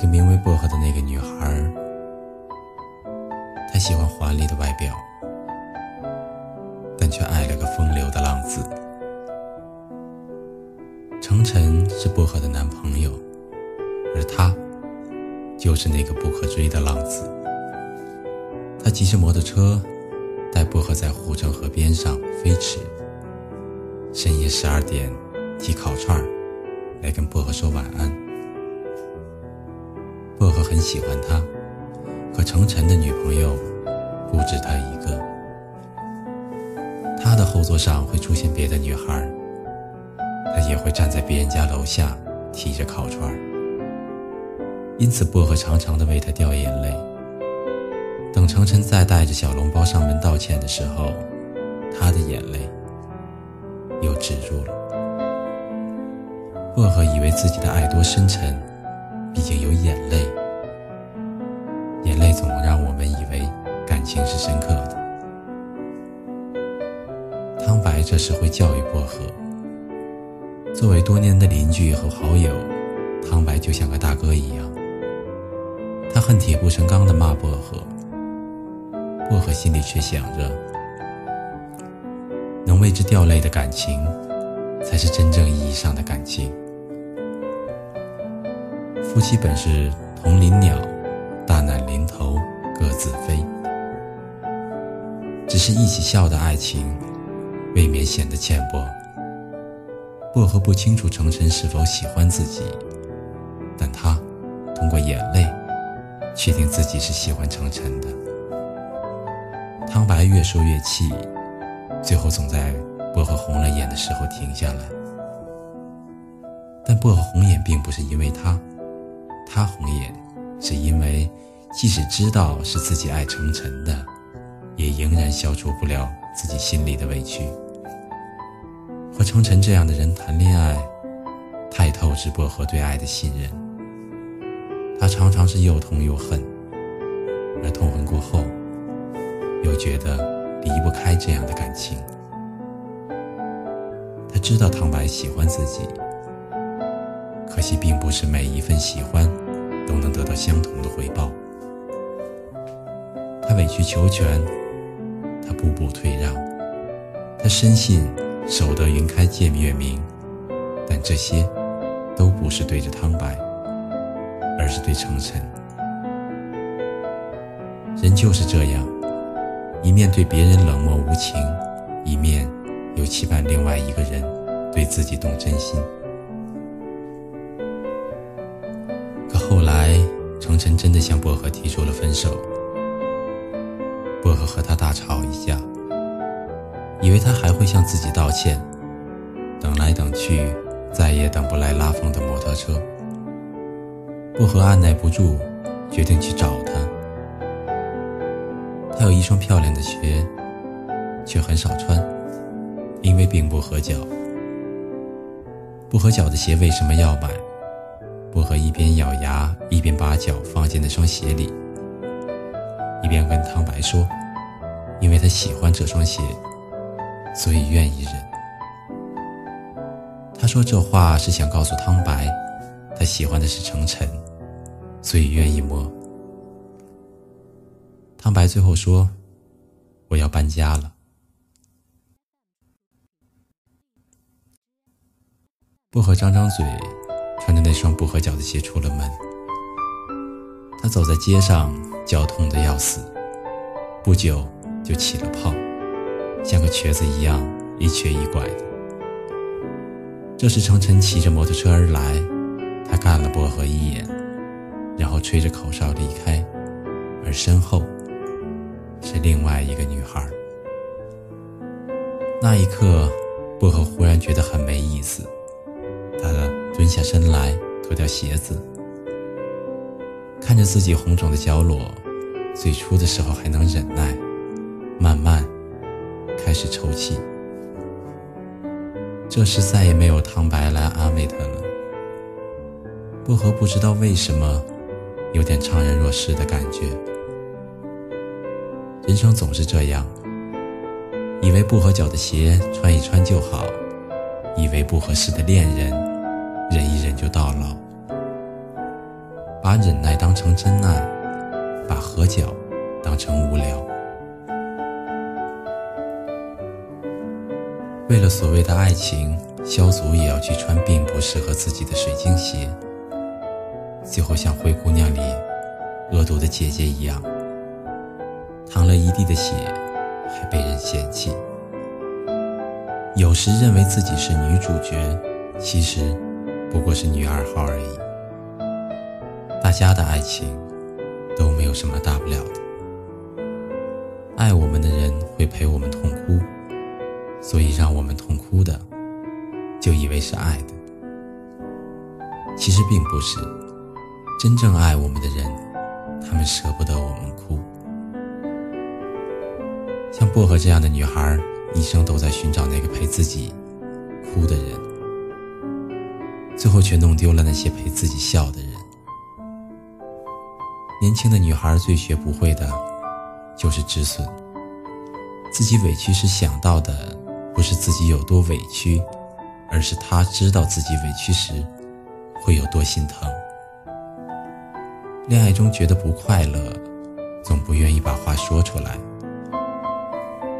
一个名为薄荷的那个女孩，她喜欢华丽的外表，但却爱了个风流的浪子。程晨是薄荷的男朋友，而他就是那个不可追的浪子。他骑着摩托车，带薄荷在护城河边上飞驰。深夜十二点，提烤串儿来跟薄荷说晚安。薄荷很喜欢他，可程晨的女朋友不止他一个。他的后座上会出现别的女孩，他也会站在别人家楼下提着烤串。因此，薄荷常常的为他掉眼泪。等程晨再带着小笼包上门道歉的时候，他的眼泪又止住了。薄荷以为自己的爱多深沉，毕竟有眼泪，眼泪总让我们以为感情是深刻的。汤白这时会教育薄荷，作为多年的邻居和好友，汤白就像个大哥一样，他恨铁不成钢的骂薄荷。薄荷心里却想着，能为之掉泪的感情，才是真正意义上的感情。夫妻本是同林鸟，大难临头各自飞。只是一起笑的爱情，未免显得浅薄。薄荷不清楚程晨是否喜欢自己，但他通过眼泪，确定自己是喜欢程晨的。汤白越说越气，最后总在薄荷红了眼的时候停下来。但薄荷红眼并不是因为他，他红眼是因为即使知道是自己爱程晨的，也仍然消除不了自己心里的委屈。和程晨这样的人谈恋爱，太透支薄荷对爱的信任。他常常是又痛又恨，而痛恨过后。又觉得离不开这样的感情。他知道唐白喜欢自己，可惜并不是每一份喜欢都能得到相同的回报。他委曲求全，他步步退让，他深信守得云开见月明，但这些都不是对着汤白，而是对程晨。人就是这样。一面对别人冷漠无情，一面又期盼另外一个人对自己动真心。晨真的向薄荷提出了分手。薄荷和他大吵一架，以为他还会向自己道歉。等来等去，再也等不来拉风的摩托车。薄荷按耐不住，决定去找他。他有一双漂亮的鞋，却很少穿，因为并不合脚。不合脚的鞋为什么要买？薄荷一边咬牙，一边把脚放进那双鞋里，一边跟汤白说：“因为他喜欢这双鞋，所以愿意忍。”他说这话是想告诉汤白，他喜欢的是程晨，所以愿意摸。汤白最后说：“我要搬家了。”薄荷张张嘴，穿着那双不合脚的鞋出了门。他走在街上，脚痛得要死，不久就起了泡，像个瘸子一样一瘸一拐的。这时程晨骑着摩托车而来，他看了薄荷一眼，然后吹着口哨离开，而身后。是另外一个女孩。那一刻，薄荷忽然觉得很没意思。蹲下身来，脱掉鞋子，看着自己红肿的脚裸。最初的时候还能忍耐，慢慢开始抽泣。这时再也没有汤白来安慰他了。薄荷不知道为什么，有点怅然若失的感觉。人生总是这样，以为不合脚的鞋穿一穿就好，以为不合适的恋人忍一忍就到老。把忍耐当成真爱，把合脚当成无聊。为了所谓的爱情，萧族也要去穿并不适合自己的水晶鞋，最后像《灰姑娘》里恶毒的姐姐一样，淌了一地的血，还被人嫌弃。有时认为自己是女主角，其实不过是女二号而已。大家的爱情都没有什么大不了的。爱我们的人会陪我们痛哭，所以让我们痛哭的，就以为是爱的。其实并不是，真正爱我们的人，他们舍不得我们哭。像薄荷这样的女孩，一生都在寻找那个陪自己哭的人，最后却弄丢了那些陪自己笑的人。年轻的女孩最学不会的，就是止损。自己委屈时想到的，不是自己有多委屈，而是他知道自己委屈时，会有多心疼。恋爱中觉得不快乐，总不愿意把话说出来，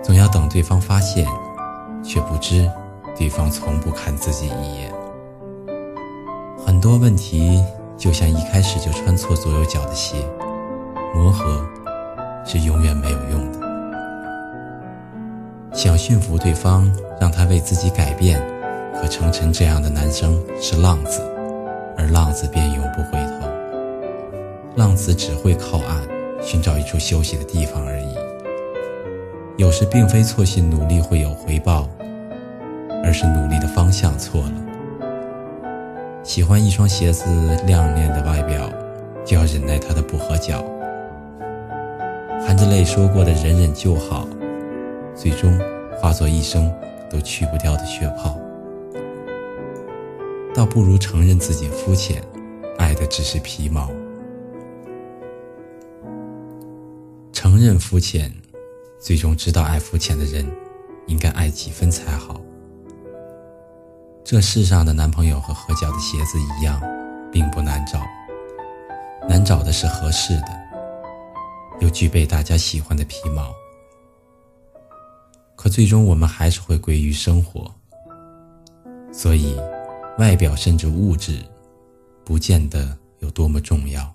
总要等对方发现，却不知对方从不看自己一眼。很多问题。就像一开始就穿错左右脚的鞋，磨合是永远没有用的。想驯服对方，让他为自己改变，可程程这样的男生是浪子，而浪子便永不回头。浪子只会靠岸，寻找一处休息的地方而已。有时并非错信努力会有回报，而是努力的方向错了。喜欢一双鞋子亮丽的外表，就要忍耐它的不合脚。含着泪说过的忍忍就好，最终化作一生都去不掉的血泡。倒不如承认自己肤浅，爱的只是皮毛。承认肤浅，最终知道爱肤浅的人，应该爱几分才好。这世上的男朋友和合脚的鞋子一样，并不难找。难找的是合适的，又具备大家喜欢的皮毛。可最终我们还是会归于生活。所以，外表甚至物质，不见得有多么重要。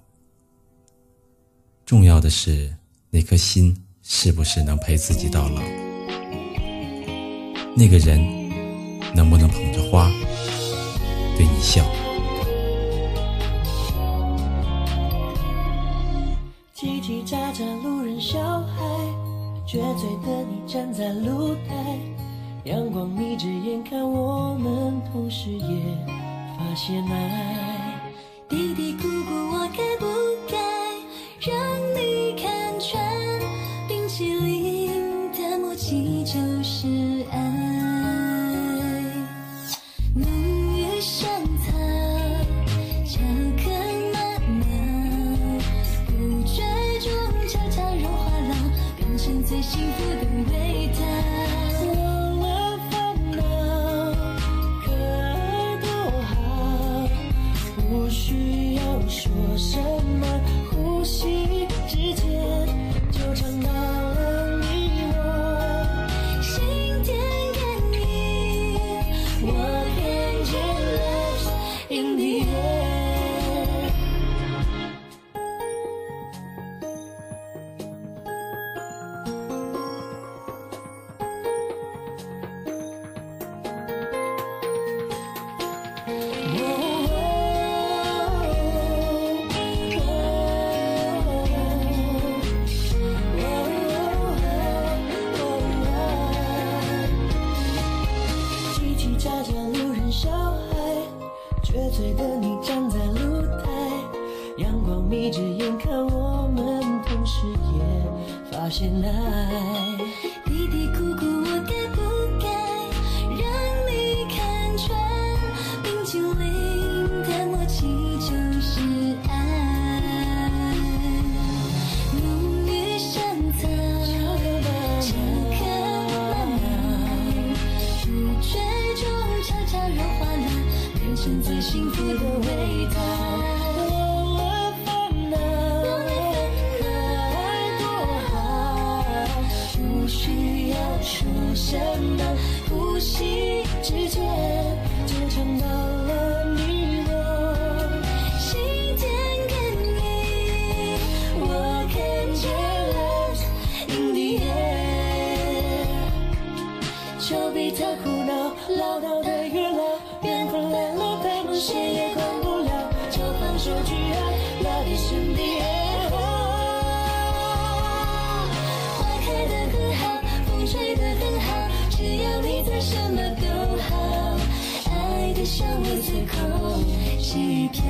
重要的是那颗心是不是能陪自己到老。那个人。能不能捧着花对你笑？叽叽喳喳，路人小孩，撅嘴的你站在露台，阳光眯着眼看我们，同时也发现爱。嘀嘀咕见息之间，就尝到了你我心电感应。我看见了 in the air，就比他胡闹唠叨的越老，缘分来了，白梦谁也爱的香味随空气飘，